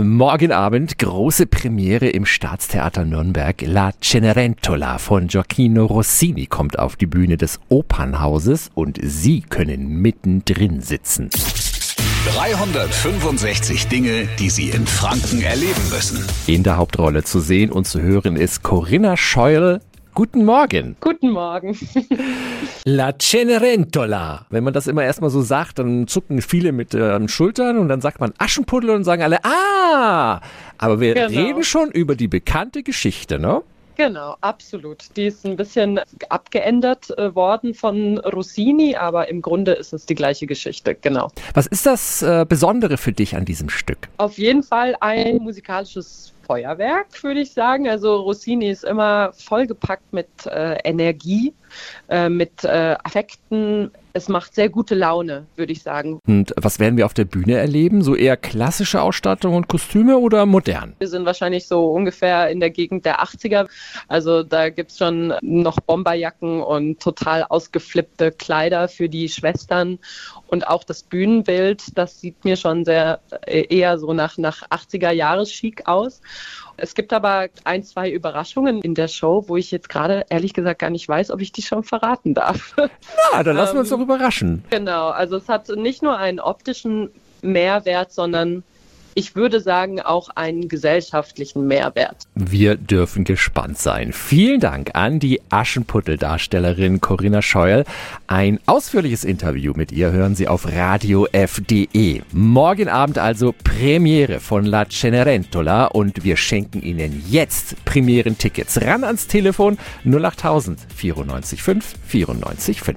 Morgen Abend große Premiere im Staatstheater Nürnberg. La Cenerentola von Gioacchino Rossini kommt auf die Bühne des Opernhauses und Sie können mittendrin sitzen. 365 Dinge, die Sie in Franken erleben müssen. In der Hauptrolle zu sehen und zu hören ist Corinna Scheul. Guten Morgen. Guten Morgen. La Cenerentola. Wenn man das immer erstmal so sagt, dann zucken viele mit den Schultern und dann sagt man Aschenputtel und sagen alle, ah! Aber wir Genau. reden schon über die bekannte Geschichte, ne? Genau, absolut. Die ist ein bisschen abgeändert äh, worden von Rossini, aber im Grunde ist es die gleiche Geschichte, genau. Was ist das äh, Besondere für dich an diesem Stück? Auf jeden Fall ein musikalisches Feuerwerk, würde ich sagen. Also Rossini ist immer vollgepackt mit äh, Energie, äh, mit äh, Affekten. Es macht sehr gute Laune, würde ich sagen. Und was werden wir auf der Bühne erleben? So eher klassische Ausstattung und Kostüme oder modern? Wir sind wahrscheinlich so ungefähr in der Gegend der 80er. Also da gibt's schon noch Bomberjacken und total ausgeflippte Kleider für die Schwestern. Und auch das Bühnenbild, das sieht mir schon sehr äh, eher so nach, nach 80er Jahres Chic aus. Es gibt aber ein, zwei Überraschungen in der Show, wo ich jetzt gerade ehrlich gesagt gar nicht weiß, ob ich die schon verraten darf. Ja, dann lassen wir uns doch überraschen. Genau, also es hat nicht nur einen optischen Mehrwert, sondern ich würde sagen auch einen gesellschaftlichen Mehrwert. Wir dürfen gespannt sein. Vielen Dank an die Aschenputtel-Darstellerin Corinna Scheuer. Ein ausführliches Interview mit ihr hören Sie auf radiof.de. Morgen Abend also Premiere von La Cenerentola und wir schenken Ihnen jetzt Premieren-Tickets. Ran ans Telefon 08000 94 5 94 5.